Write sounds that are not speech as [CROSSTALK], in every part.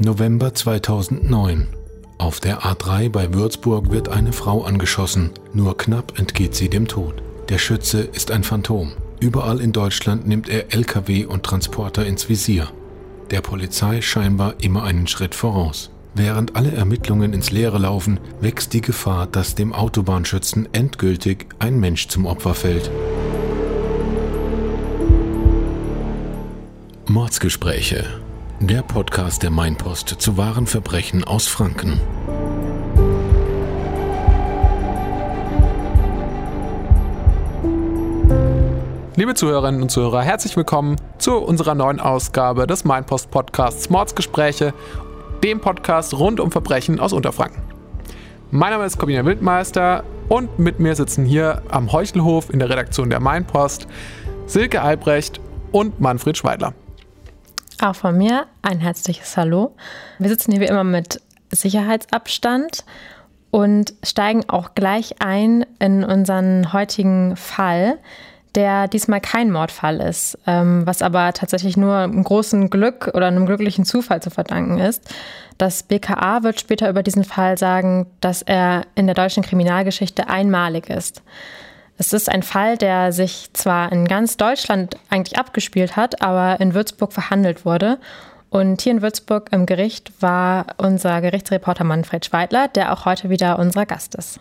November 2009. Auf der A3 bei Würzburg wird eine Frau angeschossen. Nur knapp entgeht sie dem Tod. Der Schütze ist ein Phantom. Überall in Deutschland nimmt er Lkw und Transporter ins Visier. Der Polizei scheinbar immer einen Schritt voraus. Während alle Ermittlungen ins Leere laufen, wächst die Gefahr, dass dem Autobahnschützen endgültig ein Mensch zum Opfer fällt. Mordsgespräche. Der Podcast der Mainpost zu wahren Verbrechen aus Franken. Liebe Zuhörerinnen und Zuhörer, herzlich willkommen zu unserer neuen Ausgabe des Mainpost Podcasts Mordsgespräche dem Podcast rund um Verbrechen aus Unterfranken. Mein Name ist Corbina Wildmeister und mit mir sitzen hier am Heuchelhof in der Redaktion der Mainpost Silke Albrecht und Manfred Schweidler. Auch von mir ein herzliches Hallo. Wir sitzen hier wie immer mit Sicherheitsabstand und steigen auch gleich ein in unseren heutigen Fall der diesmal kein Mordfall ist, ähm, was aber tatsächlich nur einem großen Glück oder einem glücklichen Zufall zu verdanken ist. Das BKA wird später über diesen Fall sagen, dass er in der deutschen Kriminalgeschichte einmalig ist. Es ist ein Fall, der sich zwar in ganz Deutschland eigentlich abgespielt hat, aber in Würzburg verhandelt wurde. Und hier in Würzburg im Gericht war unser Gerichtsreporter Manfred Schweidler, der auch heute wieder unser Gast ist.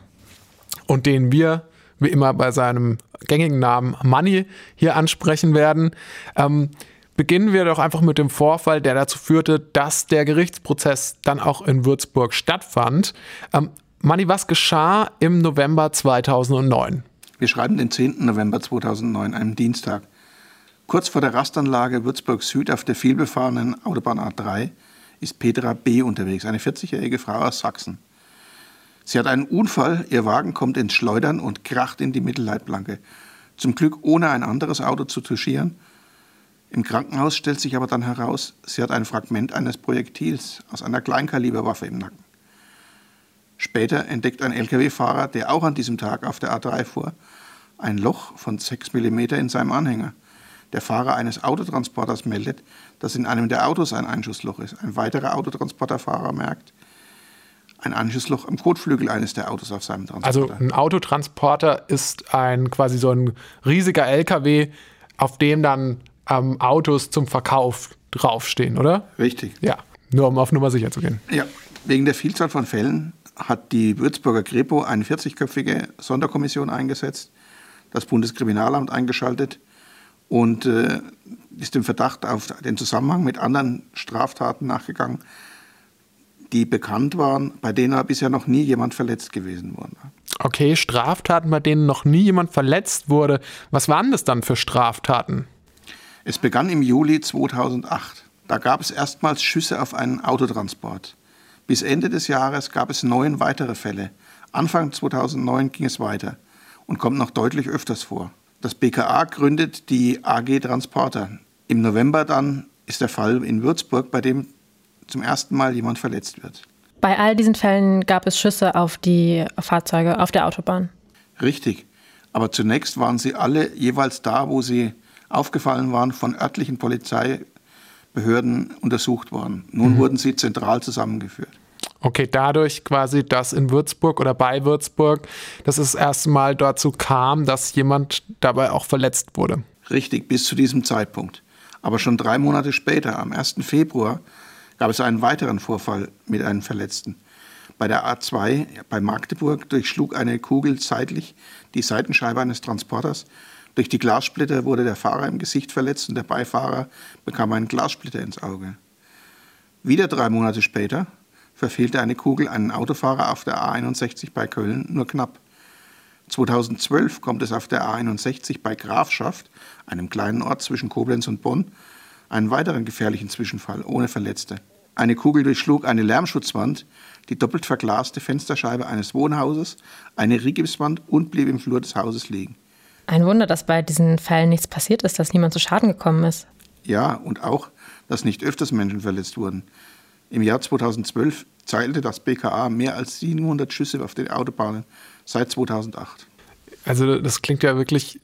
Und den wir wie immer bei seinem gängigen Namen Money hier ansprechen werden. Ähm, beginnen wir doch einfach mit dem Vorfall, der dazu führte, dass der Gerichtsprozess dann auch in Würzburg stattfand. Ähm, Manni, was geschah im November 2009? Wir schreiben den 10. November 2009, einem Dienstag. Kurz vor der Rastanlage Würzburg Süd auf der vielbefahrenen Autobahn A3 ist Petra B. unterwegs, eine 40-jährige Frau aus Sachsen. Sie hat einen Unfall, ihr Wagen kommt ins Schleudern und kracht in die Mittelleitplanke. Zum Glück ohne ein anderes Auto zu touchieren. Im Krankenhaus stellt sich aber dann heraus, sie hat ein Fragment eines Projektils aus einer Kleinkaliberwaffe im Nacken. Später entdeckt ein Lkw-Fahrer, der auch an diesem Tag auf der A3 fuhr, ein Loch von 6 mm in seinem Anhänger. Der Fahrer eines Autotransporters meldet, dass in einem der Autos ein Einschussloch ist. Ein weiterer Autotransporterfahrer merkt, ein Anschlussloch am Kotflügel eines der Autos auf seinem Transporter. Also ein Autotransporter ist ein quasi so ein riesiger LKW, auf dem dann ähm, Autos zum Verkauf draufstehen, oder? Richtig. Ja, nur um auf Nummer sicher zu gehen. Ja, wegen der Vielzahl von Fällen hat die Würzburger Kripo eine 40-köpfige Sonderkommission eingesetzt, das Bundeskriminalamt eingeschaltet und äh, ist dem Verdacht auf den Zusammenhang mit anderen Straftaten nachgegangen, die bekannt waren, bei denen aber bisher noch nie jemand verletzt gewesen wurde. Okay, Straftaten, bei denen noch nie jemand verletzt wurde. Was waren das dann für Straftaten? Es begann im Juli 2008. Da gab es erstmals Schüsse auf einen Autotransport. Bis Ende des Jahres gab es neun weitere Fälle. Anfang 2009 ging es weiter und kommt noch deutlich öfters vor. Das BKA gründet die AG Transporter. Im November dann ist der Fall in Würzburg, bei dem zum ersten Mal jemand verletzt wird. Bei all diesen Fällen gab es Schüsse auf die Fahrzeuge auf der Autobahn. Richtig. Aber zunächst waren sie alle jeweils da, wo sie aufgefallen waren, von örtlichen Polizeibehörden untersucht worden. Nun mhm. wurden sie zentral zusammengeführt. Okay, dadurch quasi, dass in Würzburg oder bei Würzburg, dass es erste Mal dazu kam, dass jemand dabei auch verletzt wurde. Richtig, bis zu diesem Zeitpunkt. Aber schon drei Monate später, am 1. Februar, gab es einen weiteren Vorfall mit einem Verletzten. Bei der A2 bei Magdeburg durchschlug eine Kugel seitlich die Seitenscheibe eines Transporters. Durch die Glassplitter wurde der Fahrer im Gesicht verletzt und der Beifahrer bekam einen Glassplitter ins Auge. Wieder drei Monate später verfehlte eine Kugel einen Autofahrer auf der A61 bei Köln nur knapp. 2012 kommt es auf der A61 bei Grafschaft, einem kleinen Ort zwischen Koblenz und Bonn, einen weiteren gefährlichen Zwischenfall ohne Verletzte. Eine Kugel durchschlug eine Lärmschutzwand, die doppelt verglaste Fensterscheibe eines Wohnhauses, eine Rigipswand und blieb im Flur des Hauses liegen. Ein Wunder, dass bei diesen Fällen nichts passiert ist, dass niemand zu Schaden gekommen ist. Ja, und auch, dass nicht öfters Menschen verletzt wurden. Im Jahr 2012 zählte das BKA mehr als 700 Schüsse auf den Autobahnen seit 2008. Also das klingt ja wirklich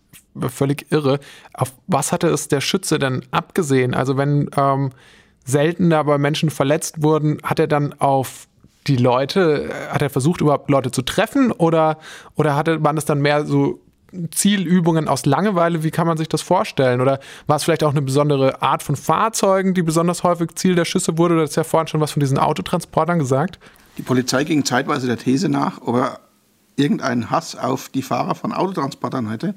völlig irre. Auf was hatte es der Schütze denn abgesehen? Also wenn ähm, selten dabei Menschen verletzt wurden, hat er dann auf die Leute, hat er versucht, überhaupt Leute zu treffen oder, oder hatte, waren es dann mehr so Zielübungen aus Langeweile? Wie kann man sich das vorstellen? Oder war es vielleicht auch eine besondere Art von Fahrzeugen, die besonders häufig Ziel der Schüsse wurde? Du hast ja vorhin schon was von diesen Autotransportern gesagt. Die Polizei ging zeitweise der These nach, ob er irgendeinen Hass auf die Fahrer von Autotransportern hätte,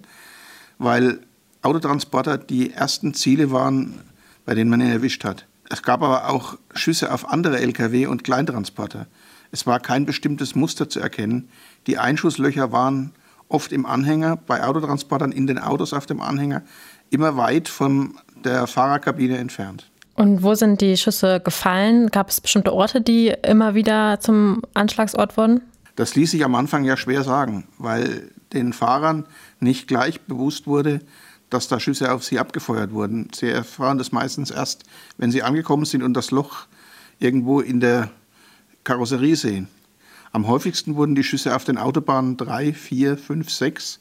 weil Autotransporter die ersten Ziele waren, bei denen man ihn erwischt hat. Es gab aber auch Schüsse auf andere Lkw und Kleintransporter. Es war kein bestimmtes Muster zu erkennen. Die Einschusslöcher waren oft im Anhänger, bei Autotransportern in den Autos auf dem Anhänger, immer weit von der Fahrerkabine entfernt. Und wo sind die Schüsse gefallen? Gab es bestimmte Orte, die immer wieder zum Anschlagsort wurden? Das ließ sich am Anfang ja schwer sagen, weil den Fahrern nicht gleich bewusst wurde, dass da Schüsse auf sie abgefeuert wurden. Sie erfahren das meistens erst, wenn sie angekommen sind und das Loch irgendwo in der Karosserie sehen. Am häufigsten wurden die Schüsse auf den Autobahnen 3, 4, 5, 6,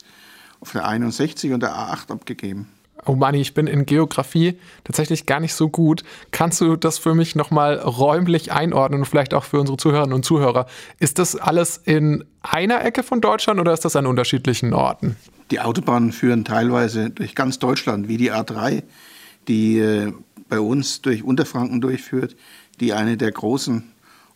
auf der 61 und der A8 abgegeben. Oh Manni, ich bin in Geografie tatsächlich gar nicht so gut. Kannst du das für mich nochmal räumlich einordnen und vielleicht auch für unsere Zuhörerinnen und Zuhörer? Ist das alles in einer Ecke von Deutschland oder ist das an unterschiedlichen Orten? Die Autobahnen führen teilweise durch ganz Deutschland, wie die A3, die äh, bei uns durch Unterfranken durchführt, die eine der großen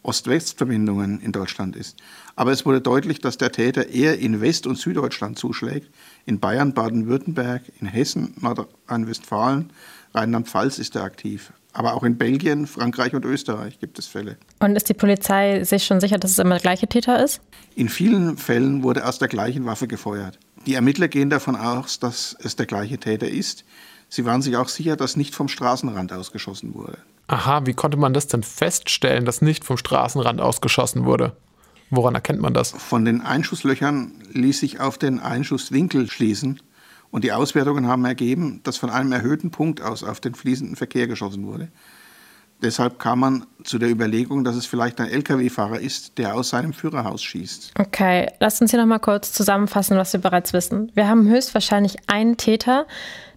Ost-West-Verbindungen in Deutschland ist. Aber es wurde deutlich, dass der Täter eher in West- und Süddeutschland zuschlägt. In Bayern, Baden-Württemberg, in Hessen, Nordrhein-Westfalen, Rheinland-Pfalz ist er aktiv. Aber auch in Belgien, Frankreich und Österreich gibt es Fälle. Und ist die Polizei sich schon sicher, dass es immer der gleiche Täter ist? In vielen Fällen wurde aus der gleichen Waffe gefeuert. Die Ermittler gehen davon aus, dass es der gleiche Täter ist. Sie waren sich auch sicher, dass nicht vom Straßenrand ausgeschossen wurde. Aha, wie konnte man das denn feststellen, dass nicht vom Straßenrand ausgeschossen wurde? Woran erkennt man das? Von den Einschusslöchern ließ sich auf den Einschusswinkel schließen. Und die Auswertungen haben ergeben, dass von einem erhöhten Punkt aus auf den fließenden Verkehr geschossen wurde. Deshalb kam man zu der Überlegung, dass es vielleicht ein Lkw-Fahrer ist, der aus seinem Führerhaus schießt. Okay, lasst uns hier nochmal kurz zusammenfassen, was wir bereits wissen. Wir haben höchstwahrscheinlich einen Täter,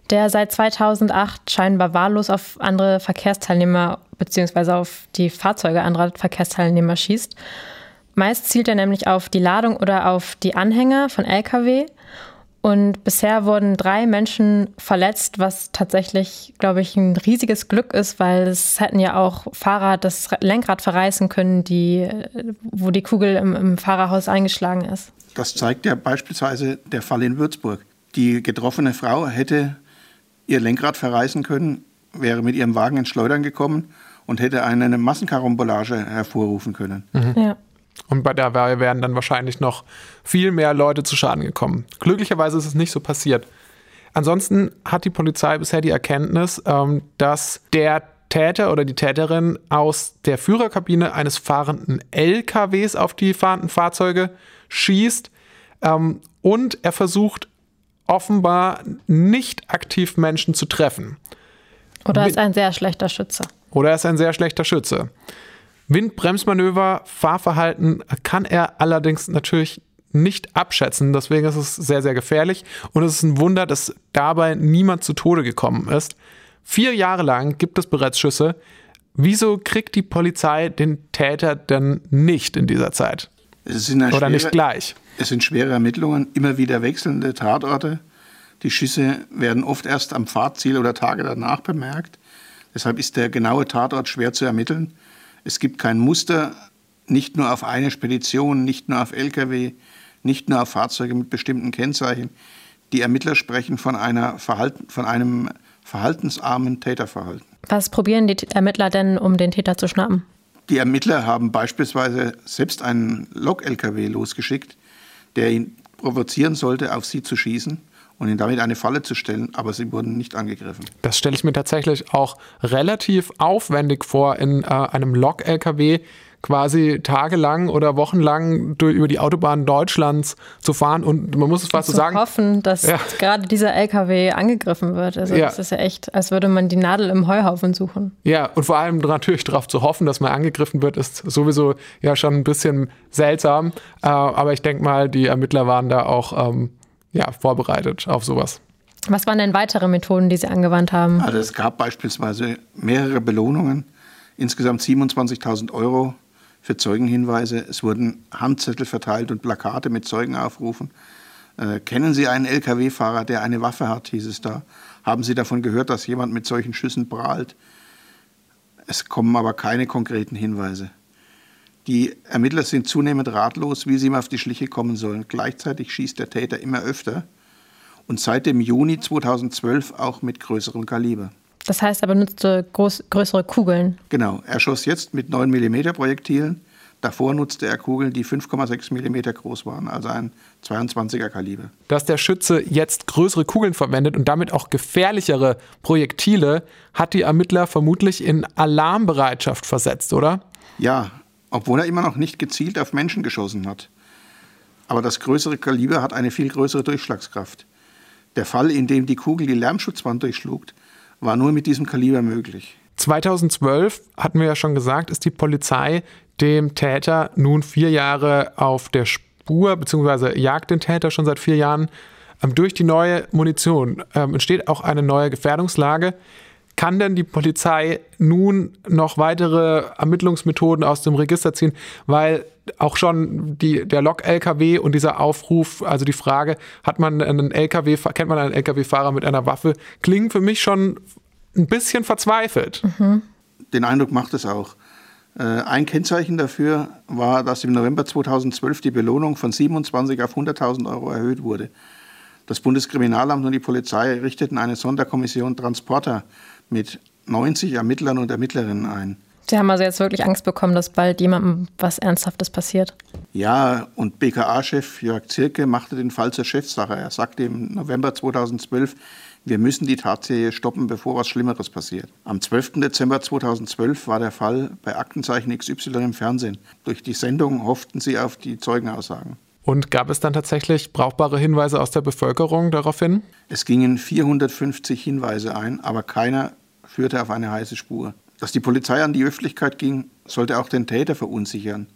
der seit 2008 scheinbar wahllos auf andere Verkehrsteilnehmer bzw. auf die Fahrzeuge anderer Verkehrsteilnehmer schießt. Meist zielt er nämlich auf die Ladung oder auf die Anhänger von Lkw. Und bisher wurden drei Menschen verletzt, was tatsächlich, glaube ich, ein riesiges Glück ist, weil es hätten ja auch Fahrer das Lenkrad verreißen können, die, wo die Kugel im, im Fahrerhaus eingeschlagen ist. Das zeigt ja beispielsweise der Fall in Würzburg. Die getroffene Frau hätte ihr Lenkrad verreißen können, wäre mit ihrem Wagen ins Schleudern gekommen und hätte eine Massenkarambolage hervorrufen können. Mhm. Ja. Und bei der Wahl wären dann wahrscheinlich noch viel mehr Leute zu Schaden gekommen. Glücklicherweise ist es nicht so passiert. Ansonsten hat die Polizei bisher die Erkenntnis, ähm, dass der Täter oder die Täterin aus der Führerkabine eines fahrenden LKWs auf die fahrenden Fahrzeuge schießt ähm, und er versucht offenbar nicht aktiv Menschen zu treffen. Oder ist ein sehr schlechter Schütze. Oder er ist ein sehr schlechter Schütze. Windbremsmanöver, Fahrverhalten kann er allerdings natürlich nicht abschätzen. Deswegen ist es sehr, sehr gefährlich. Und es ist ein Wunder, dass dabei niemand zu Tode gekommen ist. Vier Jahre lang gibt es bereits Schüsse. Wieso kriegt die Polizei den Täter denn nicht in dieser Zeit? Oder schwere, nicht gleich? Es sind schwere Ermittlungen, immer wieder wechselnde Tatorte. Die Schüsse werden oft erst am Fahrziel oder Tage danach bemerkt. Deshalb ist der genaue Tatort schwer zu ermitteln. Es gibt kein Muster, nicht nur auf eine Spedition, nicht nur auf Lkw, nicht nur auf Fahrzeuge mit bestimmten Kennzeichen. Die Ermittler sprechen von, einer Verhalten, von einem verhaltensarmen Täterverhalten. Was probieren die Ermittler denn, um den Täter zu schnappen? Die Ermittler haben beispielsweise selbst einen Lok-LKW losgeschickt, der ihn provozieren sollte, auf sie zu schießen und ihn damit eine Falle zu stellen, aber sie wurden nicht angegriffen. Das stelle ich mir tatsächlich auch relativ aufwendig vor, in äh, einem Lok-LKW quasi tagelang oder wochenlang durch, über die Autobahnen Deutschlands zu fahren und man muss es fast so sagen. hoffen, dass ja. gerade dieser LKW angegriffen wird. Also ja. das ist ja echt, als würde man die Nadel im Heuhaufen suchen. Ja, und vor allem natürlich darauf zu hoffen, dass man angegriffen wird, ist sowieso ja schon ein bisschen seltsam. Äh, aber ich denke mal, die Ermittler waren da auch ähm, ja, vorbereitet auf sowas. Was waren denn weitere Methoden, die Sie angewandt haben? Also es gab beispielsweise mehrere Belohnungen Insgesamt 27.000 Euro für Zeugenhinweise. Es wurden Handzettel verteilt und Plakate mit Zeugenaufrufen. Äh, kennen Sie einen Lkw-Fahrer, der eine Waffe hat, hieß es da. Haben Sie davon gehört, dass jemand mit solchen Schüssen prahlt? Es kommen aber keine konkreten Hinweise. Die Ermittler sind zunehmend ratlos, wie sie ihm auf die Schliche kommen sollen. Gleichzeitig schießt der Täter immer öfter und seit dem Juni 2012 auch mit größerem Kaliber. Das heißt aber nutzte groß, größere Kugeln. Genau, er schoss jetzt mit 9 mm Projektilen. Davor nutzte er Kugeln, die 5,6 mm groß waren, also ein 22er Kaliber. Dass der Schütze jetzt größere Kugeln verwendet und damit auch gefährlichere Projektile, hat die Ermittler vermutlich in Alarmbereitschaft versetzt, oder? Ja, obwohl er immer noch nicht gezielt auf Menschen geschossen hat. Aber das größere Kaliber hat eine viel größere Durchschlagskraft. Der Fall, in dem die Kugel die Lärmschutzwand durchschlug, war nur mit diesem Kaliber möglich. 2012, hatten wir ja schon gesagt, ist die Polizei dem Täter nun vier Jahre auf der Spur, beziehungsweise jagt den Täter schon seit vier Jahren. Ähm, durch die neue Munition ähm, entsteht auch eine neue Gefährdungslage. Kann denn die Polizei nun noch weitere Ermittlungsmethoden aus dem Register ziehen? Weil auch schon die, der Lok-LKW und dieser Aufruf, also die Frage, hat man einen LKW, kennt man einen LKW-Fahrer mit einer Waffe, klingen für mich schon ein bisschen verzweifelt. Mhm. Den Eindruck macht es auch. Äh, ein Kennzeichen dafür war, dass im November 2012 die Belohnung von 27 auf 100.000 Euro erhöht wurde. Das Bundeskriminalamt und die Polizei richteten eine Sonderkommission Transporter mit 90 Ermittlern und Ermittlerinnen ein. Sie haben also jetzt wirklich Angst bekommen, dass bald jemandem was Ernsthaftes passiert. Ja, und BKA-Chef Jörg Zirke machte den Fall zur Chefsache. Er sagte im November 2012, wir müssen die Tatserie stoppen, bevor was Schlimmeres passiert. Am 12. Dezember 2012 war der Fall bei Aktenzeichen XY im Fernsehen. Durch die Sendung hofften sie auf die Zeugenaussagen. Und gab es dann tatsächlich brauchbare Hinweise aus der Bevölkerung daraufhin? Es gingen 450 Hinweise ein, aber keiner führte auf eine heiße Spur. Dass die Polizei an die Öffentlichkeit ging, sollte auch den Täter verunsichern.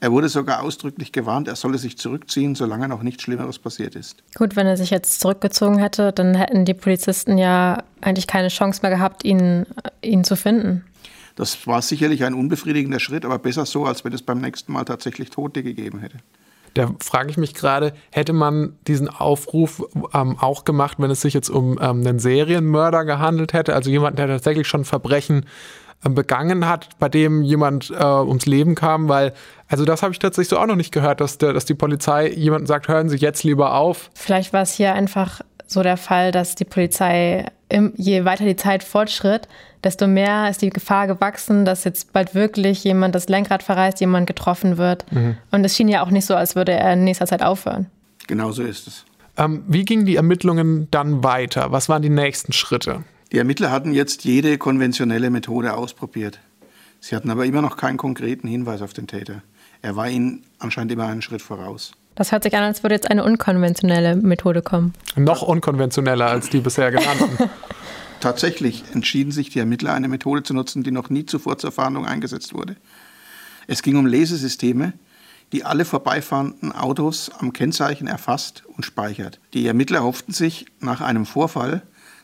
Er wurde sogar ausdrücklich gewarnt, er solle sich zurückziehen, solange noch nichts Schlimmeres passiert ist. Gut, wenn er sich jetzt zurückgezogen hätte, dann hätten die Polizisten ja eigentlich keine Chance mehr gehabt, ihn, ihn zu finden. Das war sicherlich ein unbefriedigender Schritt, aber besser so, als wenn es beim nächsten Mal tatsächlich Tote gegeben hätte. Da frage ich mich gerade, hätte man diesen Aufruf ähm, auch gemacht, wenn es sich jetzt um ähm, einen Serienmörder gehandelt hätte, also jemanden, der tatsächlich schon Verbrechen äh, begangen hat, bei dem jemand äh, ums Leben kam, weil, also das habe ich tatsächlich so auch noch nicht gehört, dass, der, dass die Polizei jemanden sagt, hören Sie jetzt lieber auf. Vielleicht war es hier einfach so der Fall, dass die Polizei, im, je weiter die Zeit fortschritt, desto mehr ist die Gefahr gewachsen, dass jetzt bald wirklich jemand das Lenkrad verreißt, jemand getroffen wird. Mhm. Und es schien ja auch nicht so, als würde er in nächster Zeit aufhören. Genau so ist es. Ähm, wie gingen die Ermittlungen dann weiter? Was waren die nächsten Schritte? Die Ermittler hatten jetzt jede konventionelle Methode ausprobiert. Sie hatten aber immer noch keinen konkreten Hinweis auf den Täter. Er war ihnen anscheinend immer einen Schritt voraus. Das hört sich an, als würde jetzt eine unkonventionelle Methode kommen. Noch unkonventioneller als die bisher genannten. [LAUGHS] Tatsächlich entschieden sich die Ermittler, eine Methode zu nutzen, die noch nie zuvor zur Fahndung eingesetzt wurde. Es ging um Lesesysteme, die alle vorbeifahrenden Autos am Kennzeichen erfasst und speichert. Die Ermittler hofften sich, nach einem Vorfall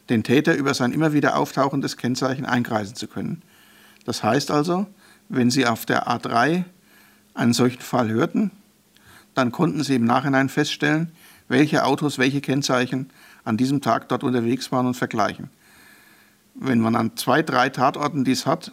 den Täter über sein immer wieder auftauchendes Kennzeichen einkreisen zu können. Das heißt also, wenn sie auf der A3 einen solchen Fall hörten, dann konnten sie im Nachhinein feststellen, welche Autos welche Kennzeichen an diesem Tag dort unterwegs waren und vergleichen. Wenn man an zwei, drei Tatorten dies hat,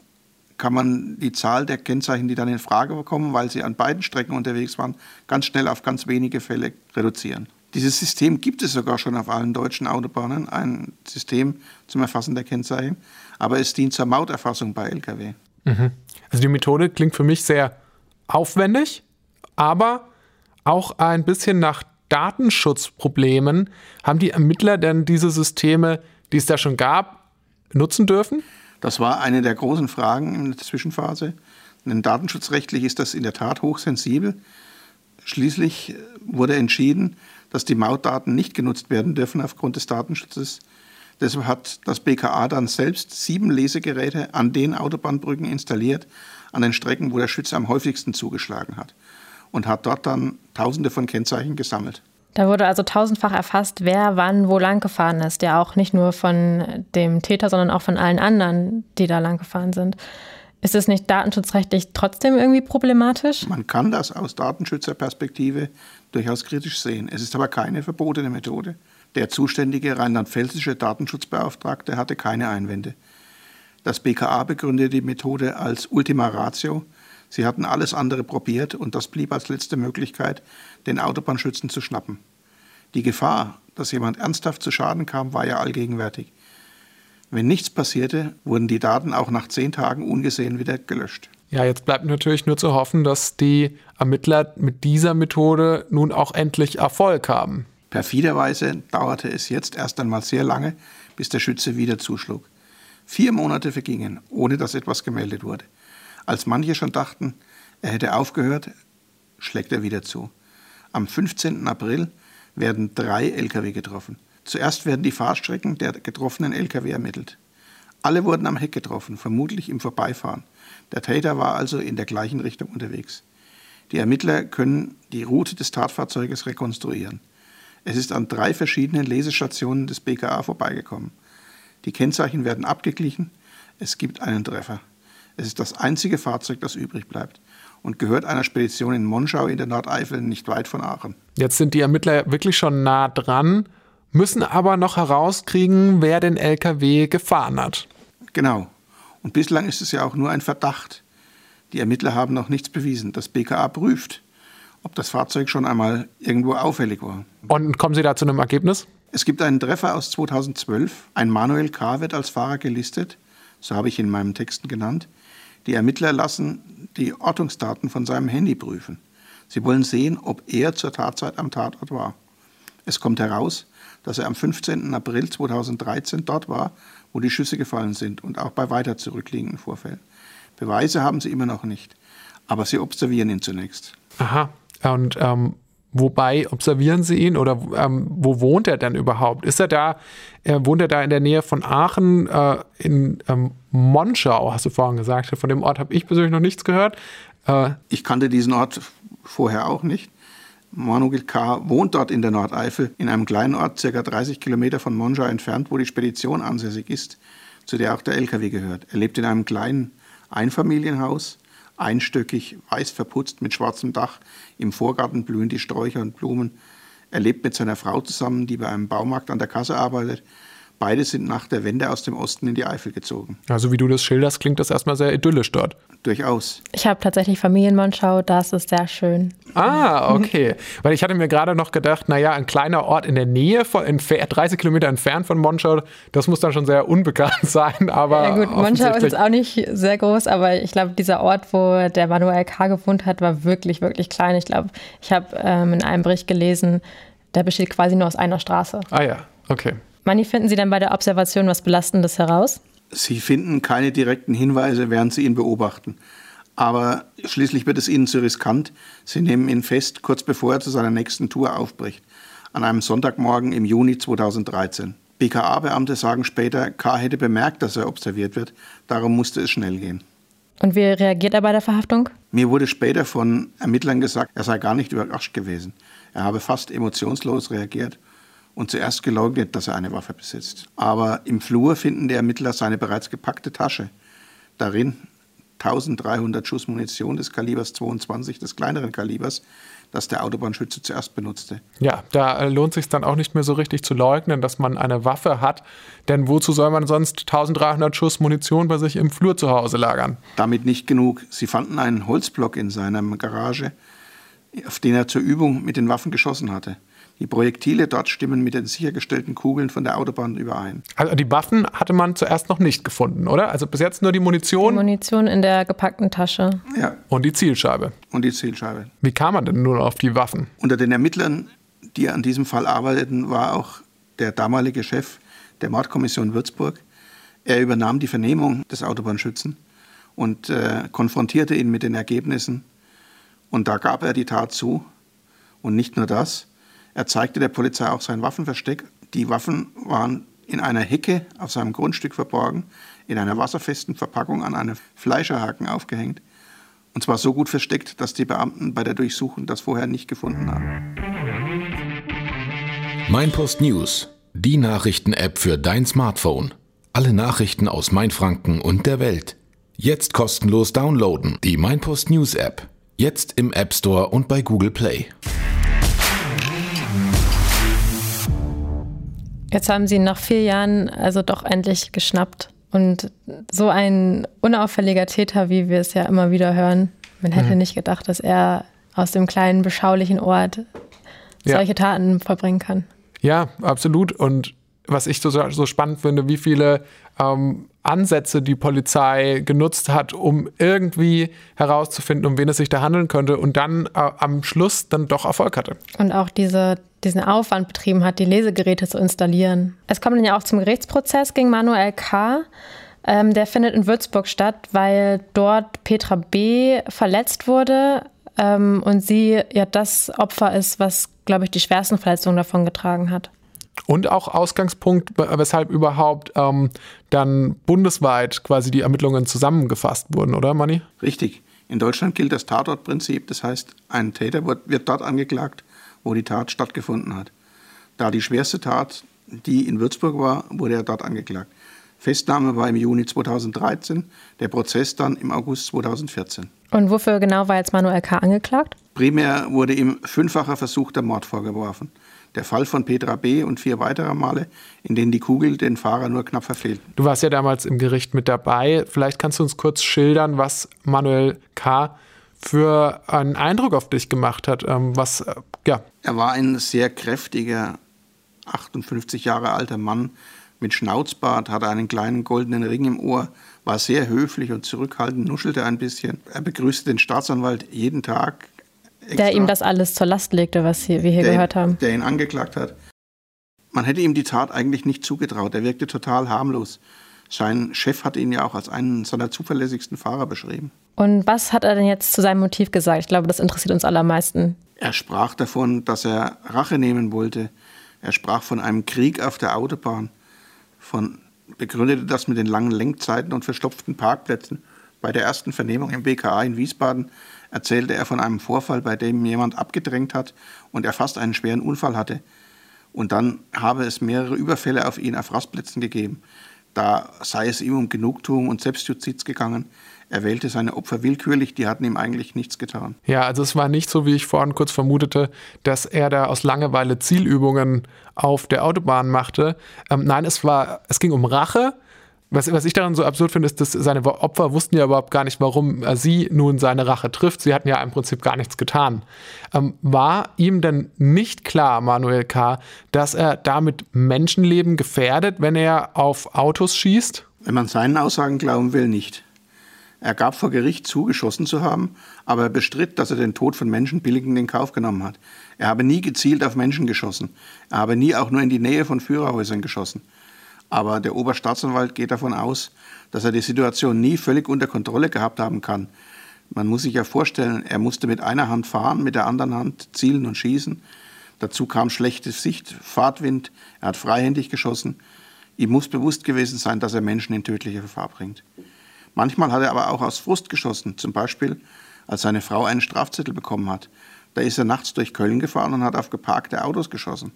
kann man die Zahl der Kennzeichen, die dann in Frage kommen, weil sie an beiden Strecken unterwegs waren, ganz schnell auf ganz wenige Fälle reduzieren. Dieses System gibt es sogar schon auf allen deutschen Autobahnen, ein System zum Erfassen der Kennzeichen, aber es dient zur Mauterfassung bei Lkw. Mhm. Also die Methode klingt für mich sehr aufwendig, aber auch ein bisschen nach Datenschutzproblemen. Haben die Ermittler denn diese Systeme, die es da schon gab, nutzen dürfen? Das war eine der großen Fragen in der Zwischenphase. Denn datenschutzrechtlich ist das in der Tat hochsensibel. Schließlich wurde entschieden, dass die Mautdaten nicht genutzt werden dürfen aufgrund des Datenschutzes. Deshalb hat das BKA dann selbst sieben Lesegeräte an den Autobahnbrücken installiert, an den Strecken, wo der Schütze am häufigsten zugeschlagen hat. Und hat dort dann Tausende von Kennzeichen gesammelt. Da wurde also tausendfach erfasst, wer wann wo lang gefahren ist. Ja, auch nicht nur von dem Täter, sondern auch von allen anderen, die da lang gefahren sind. Ist es nicht datenschutzrechtlich trotzdem irgendwie problematisch? Man kann das aus Datenschützerperspektive durchaus kritisch sehen. Es ist aber keine verbotene Methode. Der zuständige rheinland-pfälzische Datenschutzbeauftragte hatte keine Einwände. Das BKA begründete die Methode als Ultima Ratio. Sie hatten alles andere probiert und das blieb als letzte Möglichkeit, den Autobahnschützen zu schnappen. Die Gefahr, dass jemand ernsthaft zu Schaden kam, war ja allgegenwärtig. Wenn nichts passierte, wurden die Daten auch nach zehn Tagen ungesehen wieder gelöscht. Ja, jetzt bleibt natürlich nur zu hoffen, dass die Ermittler mit dieser Methode nun auch endlich Erfolg haben. Perfiderweise dauerte es jetzt erst einmal sehr lange, bis der Schütze wieder zuschlug. Vier Monate vergingen, ohne dass etwas gemeldet wurde. Als manche schon dachten, er hätte aufgehört, schlägt er wieder zu. Am 15. April werden drei Lkw getroffen. Zuerst werden die Fahrstrecken der getroffenen Lkw ermittelt. Alle wurden am Heck getroffen, vermutlich im Vorbeifahren. Der Täter war also in der gleichen Richtung unterwegs. Die Ermittler können die Route des Tatfahrzeuges rekonstruieren. Es ist an drei verschiedenen Lesestationen des BKA vorbeigekommen. Die Kennzeichen werden abgeglichen. Es gibt einen Treffer. Es ist das einzige Fahrzeug, das übrig bleibt und gehört einer Spedition in Monschau in der Nordeifel nicht weit von Aachen. Jetzt sind die Ermittler wirklich schon nah dran, müssen aber noch herauskriegen, wer den LKW gefahren hat. Genau. Und bislang ist es ja auch nur ein Verdacht. Die Ermittler haben noch nichts bewiesen. Das BKA prüft, ob das Fahrzeug schon einmal irgendwo auffällig war. Und kommen Sie da zu einem Ergebnis? Es gibt einen Treffer aus 2012. Ein Manuel K. wird als Fahrer gelistet. So habe ich ihn in meinen Texten genannt. Die Ermittler lassen die Ortungsdaten von seinem Handy prüfen. Sie wollen sehen, ob er zur Tatzeit am Tatort war. Es kommt heraus, dass er am 15. April 2013 dort war, wo die Schüsse gefallen sind und auch bei weiter zurückliegenden Vorfällen. Beweise haben sie immer noch nicht, aber sie observieren ihn zunächst. Aha. Und ähm, wobei observieren Sie ihn oder ähm, wo wohnt er denn überhaupt? Ist er da, äh, wohnt er da in der Nähe von Aachen, äh, in ähm, Monschau, hast du vorhin gesagt? Von dem Ort habe ich persönlich noch nichts gehört. Äh, ich kannte diesen Ort vorher auch nicht. Manuel K. wohnt dort in der Nordeifel, in einem kleinen Ort, circa 30 Kilometer von Monschau entfernt, wo die Spedition ansässig ist, zu der auch der LKW gehört. Er lebt in einem kleinen Einfamilienhaus, einstöckig, weiß verputzt mit schwarzem Dach. Im Vorgarten blühen die Sträucher und Blumen. Er lebt mit seiner Frau zusammen, die bei einem Baumarkt an der Kasse arbeitet Beide sind nach der Wende aus dem Osten in die Eifel gezogen. Also wie du das schilderst, klingt das erstmal sehr idyllisch dort. Durchaus. Ich habe tatsächlich Familienmonschau, das ist sehr schön. Ah, [LAUGHS] okay. Weil ich hatte mir gerade noch gedacht, naja, ein kleiner Ort in der Nähe, von, in 30 Kilometer entfernt von Monschau, das muss dann schon sehr unbekannt [LAUGHS] sein. Aber ja gut, Monschau ist jetzt auch nicht sehr groß, aber ich glaube, dieser Ort, wo der Manuel K. gewohnt hat, war wirklich, wirklich klein. Ich glaube, ich habe ähm, in einem Bericht gelesen, der besteht quasi nur aus einer Straße. Ah ja, okay. Manni, finden Sie dann bei der Observation was Belastendes heraus? Sie finden keine direkten Hinweise, während Sie ihn beobachten. Aber schließlich wird es Ihnen zu riskant. Sie nehmen ihn fest, kurz bevor er zu seiner nächsten Tour aufbricht. An einem Sonntagmorgen im Juni 2013. BKA-Beamte sagen später, K. hätte bemerkt, dass er observiert wird. Darum musste es schnell gehen. Und wie reagiert er bei der Verhaftung? Mir wurde später von Ermittlern gesagt, er sei gar nicht überrascht gewesen. Er habe fast emotionslos reagiert und zuerst geleugnet, dass er eine Waffe besitzt. Aber im Flur finden die Ermittler seine bereits gepackte Tasche. Darin 1300 Schuss Munition des Kalibers 22, des kleineren Kalibers, das der Autobahnschütze zuerst benutzte. Ja, da lohnt sich dann auch nicht mehr so richtig zu leugnen, dass man eine Waffe hat, denn wozu soll man sonst 1300 Schuss Munition bei sich im Flur zu Hause lagern? Damit nicht genug. Sie fanden einen Holzblock in seiner Garage, auf den er zur Übung mit den Waffen geschossen hatte. Die Projektile dort stimmen mit den sichergestellten Kugeln von der Autobahn überein. Also die Waffen hatte man zuerst noch nicht gefunden, oder? Also bis jetzt nur die Munition. Die Munition in der gepackten Tasche. Ja. Und die Zielscheibe. Und die Zielscheibe. Wie kam man denn nur auf die Waffen? Unter den Ermittlern, die an diesem Fall arbeiteten, war auch der damalige Chef der Mordkommission Würzburg. Er übernahm die Vernehmung des Autobahnschützen und äh, konfrontierte ihn mit den Ergebnissen. Und da gab er die Tat zu. Und nicht nur das, er zeigte der Polizei auch sein Waffenversteck. Die Waffen waren in einer Hecke auf seinem Grundstück verborgen, in einer wasserfesten Verpackung an einem Fleischerhaken aufgehängt. Und zwar so gut versteckt, dass die Beamten bei der Durchsuchung das vorher nicht gefunden haben. Mein Post News, die Nachrichten-App für dein Smartphone. Alle Nachrichten aus Mainfranken und der Welt. Jetzt kostenlos downloaden. Die Meinpost News App. Jetzt im App Store und bei Google Play. Jetzt haben sie ihn nach vier Jahren also doch endlich geschnappt. Und so ein unauffälliger Täter, wie wir es ja immer wieder hören, man hätte mhm. nicht gedacht, dass er aus dem kleinen, beschaulichen Ort solche ja. Taten vollbringen kann. Ja, absolut. Und was ich so, so spannend finde, wie viele ähm, Ansätze die Polizei genutzt hat, um irgendwie herauszufinden, um wen es sich da handeln könnte und dann äh, am Schluss dann doch Erfolg hatte. Und auch diese, diesen Aufwand betrieben hat, die Lesegeräte zu installieren. Es kommt dann ja auch zum Gerichtsprozess gegen Manuel K. Ähm, der findet in Würzburg statt, weil dort Petra B. verletzt wurde ähm, und sie ja das Opfer ist, was, glaube ich, die schwersten Verletzungen davon getragen hat. Und auch Ausgangspunkt, weshalb überhaupt ähm, dann bundesweit quasi die Ermittlungen zusammengefasst wurden, oder Manni? Richtig. In Deutschland gilt das Tatortprinzip. Das heißt, ein Täter wird, wird dort angeklagt, wo die Tat stattgefunden hat. Da die schwerste Tat, die in Würzburg war, wurde er dort angeklagt. Festnahme war im Juni 2013, der Prozess dann im August 2014. Und wofür genau war jetzt Manuel K. angeklagt? Primär wurde ihm fünffacher versuchter Mord vorgeworfen. Der Fall von Petra B. und vier weitere Male, in denen die Kugel den Fahrer nur knapp verfehlt. Du warst ja damals im Gericht mit dabei. Vielleicht kannst du uns kurz schildern, was Manuel K. für einen Eindruck auf dich gemacht hat. Ähm, was, äh, ja. Er war ein sehr kräftiger, 58 Jahre alter Mann mit Schnauzbart, hatte einen kleinen goldenen Ring im Ohr, war sehr höflich und zurückhaltend, nuschelte ein bisschen. Er begrüßte den Staatsanwalt jeden Tag, Extra, der ihm das alles zur Last legte, was wir hier gehört haben. Der ihn angeklagt hat. Man hätte ihm die Tat eigentlich nicht zugetraut. Er wirkte total harmlos. Sein Chef hat ihn ja auch als einen seiner zuverlässigsten Fahrer beschrieben. Und was hat er denn jetzt zu seinem Motiv gesagt? Ich glaube, das interessiert uns allermeisten. Er sprach davon, dass er Rache nehmen wollte. Er sprach von einem Krieg auf der Autobahn, von, begründete das mit den langen Lenkzeiten und verstopften Parkplätzen. Bei der ersten Vernehmung im BKA in Wiesbaden erzählte er von einem Vorfall, bei dem jemand abgedrängt hat und er fast einen schweren Unfall hatte. Und dann habe es mehrere Überfälle auf ihn auf Rastplätzen gegeben. Da sei es ihm um Genugtuung und Selbstjustiz gegangen. Er wählte seine Opfer willkürlich, die hatten ihm eigentlich nichts getan. Ja, also es war nicht so, wie ich vorhin kurz vermutete, dass er da aus Langeweile Zielübungen auf der Autobahn machte. Ähm, nein, es war, es ging um Rache was, was ich daran so absurd finde, ist, dass seine Opfer wussten ja überhaupt gar nicht, warum sie nun seine Rache trifft. Sie hatten ja im Prinzip gar nichts getan. Ähm, war ihm denn nicht klar, Manuel K., dass er damit Menschenleben gefährdet, wenn er auf Autos schießt? Wenn man seinen Aussagen glauben will, nicht. Er gab vor Gericht zu, geschossen zu haben, aber er bestritt, dass er den Tod von Menschen billig in Kauf genommen hat. Er habe nie gezielt auf Menschen geschossen. Er habe nie auch nur in die Nähe von Führerhäusern geschossen. Aber der Oberstaatsanwalt geht davon aus, dass er die Situation nie völlig unter Kontrolle gehabt haben kann. Man muss sich ja vorstellen, er musste mit einer Hand fahren, mit der anderen Hand zielen und schießen. Dazu kam schlechte Sicht, Fahrtwind, er hat freihändig geschossen. Ihm muss bewusst gewesen sein, dass er Menschen in tödliche Gefahr bringt. Manchmal hat er aber auch aus Frust geschossen, zum Beispiel als seine Frau einen Strafzettel bekommen hat. Da ist er nachts durch Köln gefahren und hat auf geparkte Autos geschossen.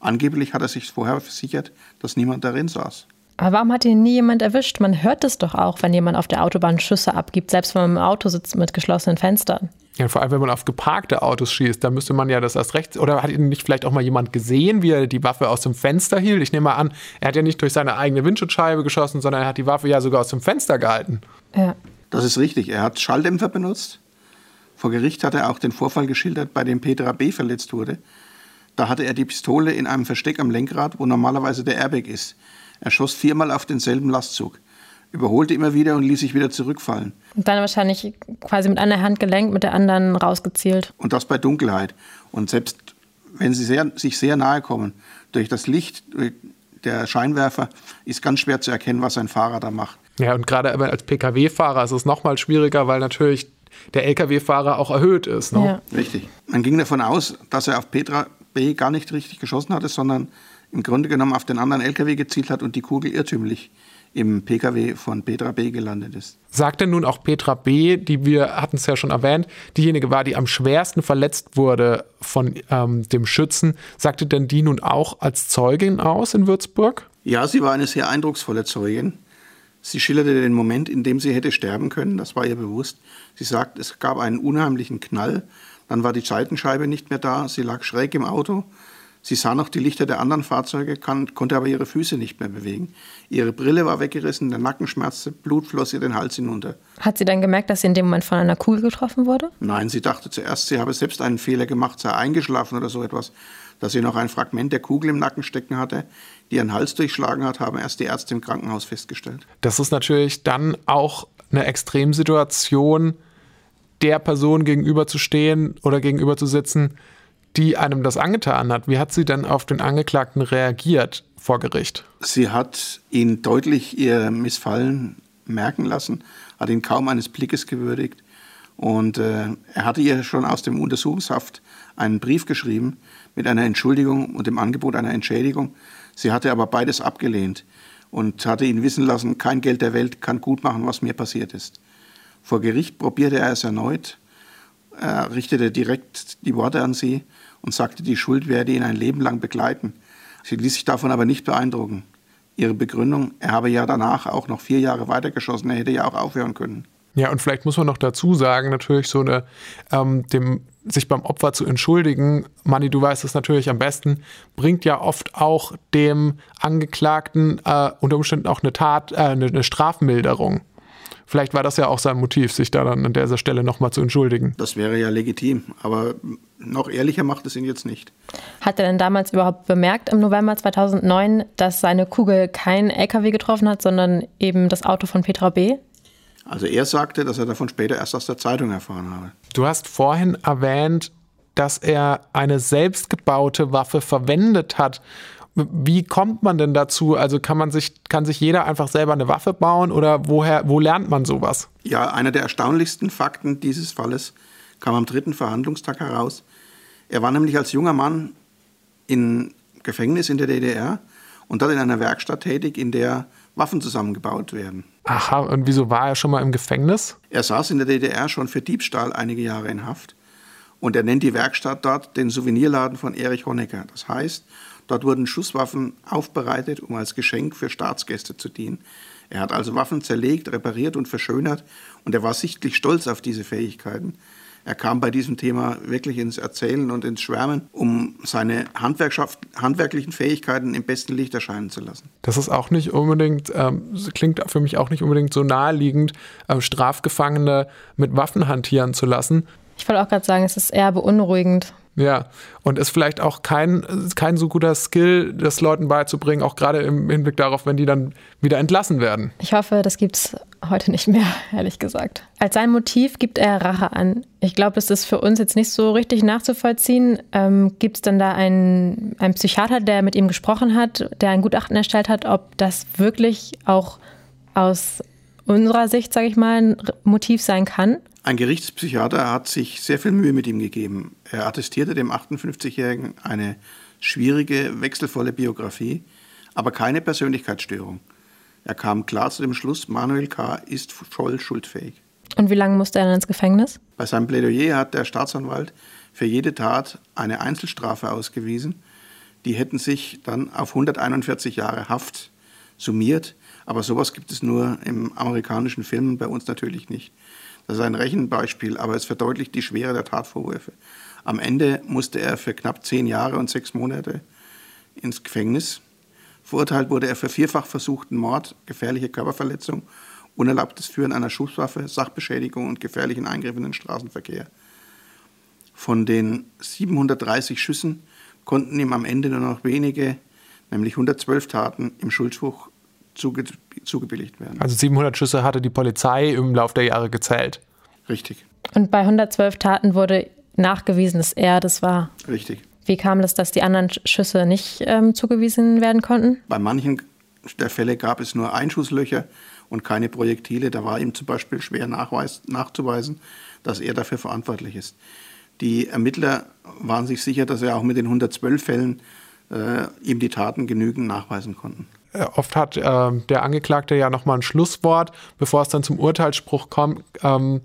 Angeblich hat er sich vorher versichert, dass niemand darin saß. Aber warum hat ihn nie jemand erwischt? Man hört es doch auch, wenn jemand auf der Autobahn Schüsse abgibt, selbst wenn man im Auto sitzt mit geschlossenen Fenstern. Ja, vor allem, wenn man auf geparkte Autos schießt, da müsste man ja das erst rechts. Oder hat ihn nicht vielleicht auch mal jemand gesehen, wie er die Waffe aus dem Fenster hielt? Ich nehme mal an, er hat ja nicht durch seine eigene Windschutzscheibe geschossen, sondern er hat die Waffe ja sogar aus dem Fenster gehalten. Ja. Das ist richtig. Er hat Schalldämpfer benutzt. Vor Gericht hat er auch den Vorfall geschildert, bei dem Petra B. verletzt wurde. Da hatte er die Pistole in einem Versteck am Lenkrad, wo normalerweise der Airbag ist. Er schoss viermal auf denselben Lastzug, überholte immer wieder und ließ sich wieder zurückfallen. Und dann wahrscheinlich quasi mit einer Hand gelenkt, mit der anderen rausgezielt. Und das bei Dunkelheit. Und selbst wenn sie sehr, sich sehr nahe kommen, durch das Licht der Scheinwerfer ist ganz schwer zu erkennen, was ein Fahrer da macht. Ja, und gerade als Pkw-Fahrer ist es noch mal schwieriger, weil natürlich der Lkw-Fahrer auch erhöht ist. Ne? Ja. Richtig. Man ging davon aus, dass er auf Petra B gar nicht richtig geschossen hatte, sondern im Grunde genommen auf den anderen LKW gezielt hat und die Kugel irrtümlich im Pkw von Petra B gelandet ist. Sagt denn nun auch Petra B., die wir hatten es ja schon erwähnt, diejenige war, die am schwersten verletzt wurde von ähm, dem Schützen, sagte denn die nun auch als Zeugin aus in Würzburg? Ja, sie war eine sehr eindrucksvolle Zeugin. Sie schilderte den Moment, in dem sie hätte sterben können, das war ihr bewusst. Sie sagt, es gab einen unheimlichen Knall, dann war die Seitenscheibe nicht mehr da, sie lag schräg im Auto, Sie sah noch die Lichter der anderen Fahrzeuge, kann, konnte aber ihre Füße nicht mehr bewegen. Ihre Brille war weggerissen, der Nacken schmerzte, Blut floss ihr den Hals hinunter. Hat sie dann gemerkt, dass sie in dem Moment von einer Kugel getroffen wurde? Nein, sie dachte zuerst, sie habe selbst einen Fehler gemacht, sei eingeschlafen oder so etwas. Dass sie noch ein Fragment der Kugel im Nacken stecken hatte, die ihren Hals durchschlagen hat, haben erst die Ärzte im Krankenhaus festgestellt. Das ist natürlich dann auch eine Extremsituation, der Person gegenüber zu stehen oder gegenüber zu sitzen, die einem das angetan hat. Wie hat sie denn auf den Angeklagten reagiert vor Gericht? Sie hat ihn deutlich ihr Missfallen merken lassen, hat ihn kaum eines Blickes gewürdigt. Und äh, er hatte ihr schon aus dem Untersuchungshaft einen Brief geschrieben mit einer Entschuldigung und dem Angebot einer Entschädigung. Sie hatte aber beides abgelehnt und hatte ihn wissen lassen, kein Geld der Welt kann gut machen, was mir passiert ist. Vor Gericht probierte er es erneut, er richtete direkt die Worte an sie und sagte, die Schuld werde ihn ein Leben lang begleiten. Sie ließ sich davon aber nicht beeindrucken. Ihre Begründung, er habe ja danach auch noch vier Jahre weitergeschossen, er hätte ja auch aufhören können. Ja, und vielleicht muss man noch dazu sagen, natürlich so eine, ähm, dem, sich beim Opfer zu entschuldigen, Manni, du weißt es natürlich am besten, bringt ja oft auch dem Angeklagten äh, unter Umständen auch eine Tat, äh, eine, eine Strafmilderung. Vielleicht war das ja auch sein Motiv, sich da dann an dieser Stelle nochmal zu entschuldigen. Das wäre ja legitim, aber noch ehrlicher macht es ihn jetzt nicht. Hat er denn damals überhaupt bemerkt im November 2009, dass seine Kugel kein LKW getroffen hat, sondern eben das Auto von Petra B? Also er sagte, dass er davon später erst aus der Zeitung erfahren habe. Du hast vorhin erwähnt, dass er eine selbstgebaute Waffe verwendet hat. Wie kommt man denn dazu? Also kann man sich, kann sich jeder einfach selber eine Waffe bauen oder woher, wo lernt man sowas? Ja, einer der erstaunlichsten Fakten dieses Falles kam am dritten Verhandlungstag heraus. Er war nämlich als junger Mann im Gefängnis in der DDR und dort in einer Werkstatt tätig, in der Waffen zusammengebaut werden. Aha, und wieso war er schon mal im Gefängnis? Er saß in der DDR schon für Diebstahl einige Jahre in Haft und er nennt die Werkstatt dort den Souvenirladen von Erich Honecker. Das heißt, Dort wurden Schusswaffen aufbereitet, um als Geschenk für Staatsgäste zu dienen. Er hat also Waffen zerlegt, repariert und verschönert und er war sichtlich stolz auf diese Fähigkeiten. Er kam bei diesem Thema wirklich ins Erzählen und ins Schwärmen, um seine handwerklichen Fähigkeiten im besten Licht erscheinen zu lassen. Das ist auch nicht unbedingt, ähm, klingt für mich auch nicht unbedingt so naheliegend, ähm, Strafgefangene mit Waffen hantieren zu lassen. Ich wollte auch gerade sagen, es ist eher beunruhigend. Ja, und ist vielleicht auch kein, kein so guter Skill, das Leuten beizubringen, auch gerade im Hinblick darauf, wenn die dann wieder entlassen werden. Ich hoffe, das gibt es heute nicht mehr, [LAUGHS] ehrlich gesagt. Als sein Motiv gibt er Rache an. Ich glaube, das ist für uns jetzt nicht so richtig nachzuvollziehen. Ähm, gibt es denn da einen, einen Psychiater, der mit ihm gesprochen hat, der ein Gutachten erstellt hat, ob das wirklich auch aus unserer Sicht, sage ich mal, ein Motiv sein kann? Ein Gerichtspsychiater hat sich sehr viel Mühe mit ihm gegeben. Er attestierte dem 58-Jährigen eine schwierige, wechselvolle Biografie, aber keine Persönlichkeitsstörung. Er kam klar zu dem Schluss, Manuel K. ist voll schuldfähig. Und wie lange musste er dann ins Gefängnis? Bei seinem Plädoyer hat der Staatsanwalt für jede Tat eine Einzelstrafe ausgewiesen. Die hätten sich dann auf 141 Jahre Haft summiert. Aber sowas gibt es nur im amerikanischen Film, bei uns natürlich nicht. Das ist ein Rechenbeispiel, aber es verdeutlicht die Schwere der Tatvorwürfe. Am Ende musste er für knapp zehn Jahre und sechs Monate ins Gefängnis. Verurteilt wurde er für vierfach versuchten Mord, gefährliche Körperverletzung, unerlaubtes Führen einer Schusswaffe, Sachbeschädigung und gefährlichen Eingriff in den Straßenverkehr. Von den 730 Schüssen konnten ihm am Ende nur noch wenige, nämlich 112 Taten, im Schuldspruch zuge zugebilligt werden. Also 700 Schüsse hatte die Polizei im Laufe der Jahre gezählt. Richtig. Und bei 112 Taten wurde nachgewiesen, dass er das war. Richtig. Wie kam es, dass die anderen Schüsse nicht ähm, zugewiesen werden konnten? Bei manchen der Fälle gab es nur Einschusslöcher und keine Projektile. Da war ihm zum Beispiel schwer nachweis, nachzuweisen, dass er dafür verantwortlich ist. Die Ermittler waren sich sicher, dass er auch mit den 112 Fällen äh, ihm die Taten genügend nachweisen konnten. Äh, oft hat äh, der Angeklagte ja nochmal ein Schlusswort, bevor es dann zum Urteilsspruch kommt. Ähm,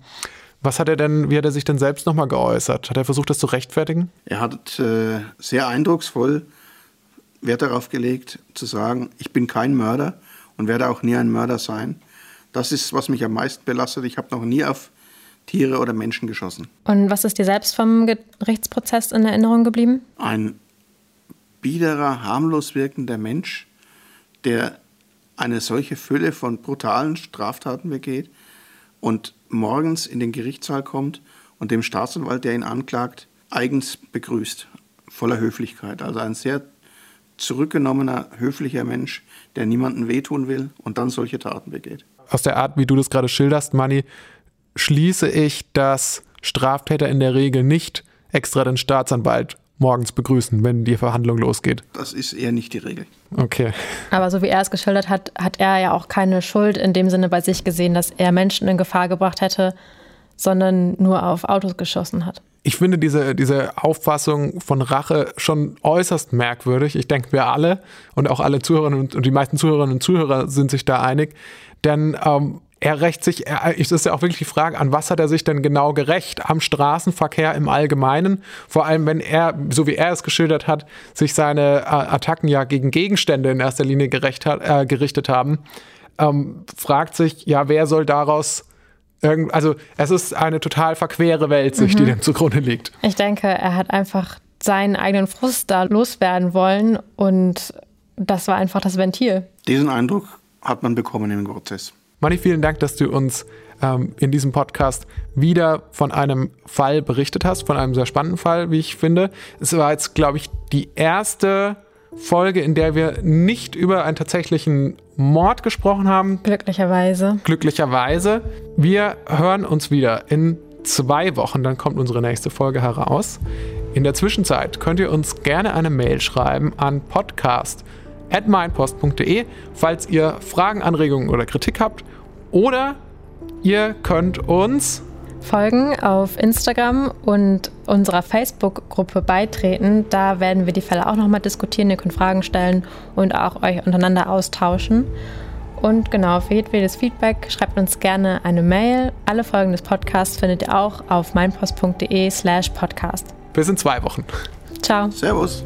was hat er denn, wie hat er sich denn selbst nochmal geäußert? Hat er versucht, das zu rechtfertigen? Er hat äh, sehr eindrucksvoll Wert darauf gelegt, zu sagen, ich bin kein Mörder und werde auch nie ein Mörder sein. Das ist, was mich am meisten belastet. Ich habe noch nie auf Tiere oder Menschen geschossen. Und was ist dir selbst vom Gerichtsprozess in Erinnerung geblieben? Ein biederer, harmlos wirkender Mensch, der eine solche Fülle von brutalen Straftaten begeht und morgens in den Gerichtssaal kommt und dem Staatsanwalt, der ihn anklagt, eigens begrüßt, voller Höflichkeit. Also ein sehr zurückgenommener, höflicher Mensch, der niemandem wehtun will und dann solche Taten begeht. Aus der Art, wie du das gerade schilderst, Manni, schließe ich, dass Straftäter in der Regel nicht extra den Staatsanwalt morgens begrüßen, wenn die Verhandlung losgeht. Das ist eher nicht die Regel. Okay. Aber so wie er es geschildert hat, hat er ja auch keine Schuld in dem Sinne bei sich gesehen, dass er Menschen in Gefahr gebracht hätte, sondern nur auf Autos geschossen hat. Ich finde diese, diese Auffassung von Rache schon äußerst merkwürdig. Ich denke, wir alle und auch alle Zuhörerinnen und, und die meisten Zuhörerinnen und Zuhörer sind sich da einig. Denn ähm, er rächt sich, er, es ist ja auch wirklich die Frage, an was hat er sich denn genau gerecht? Am Straßenverkehr im Allgemeinen? Vor allem, wenn er, so wie er es geschildert hat, sich seine äh, Attacken ja gegen Gegenstände in erster Linie gerecht hat, äh, gerichtet haben, ähm, fragt sich, ja, wer soll daraus irgend, also es ist eine total verquere Weltsicht, mhm. die dem zugrunde liegt. Ich denke, er hat einfach seinen eigenen Frust da loswerden wollen und das war einfach das Ventil. Diesen Eindruck hat man bekommen im Prozess. Manni, vielen Dank, dass du uns ähm, in diesem Podcast wieder von einem Fall berichtet hast, von einem sehr spannenden Fall, wie ich finde. Es war jetzt, glaube ich, die erste Folge, in der wir nicht über einen tatsächlichen Mord gesprochen haben. Glücklicherweise. Glücklicherweise. Wir hören uns wieder in zwei Wochen, dann kommt unsere nächste Folge heraus. In der Zwischenzeit könnt ihr uns gerne eine Mail schreiben an podcast at meinpost.de, falls ihr Fragen, Anregungen oder Kritik habt. Oder ihr könnt uns folgen auf Instagram und unserer Facebook-Gruppe beitreten. Da werden wir die Fälle auch nochmal diskutieren. Ihr könnt Fragen stellen und auch euch untereinander austauschen. Und genau, für jedwedes Feedback schreibt uns gerne eine Mail. Alle Folgen des Podcasts findet ihr auch auf meinpost.de slash podcast. Bis in zwei Wochen. Ciao. Servus.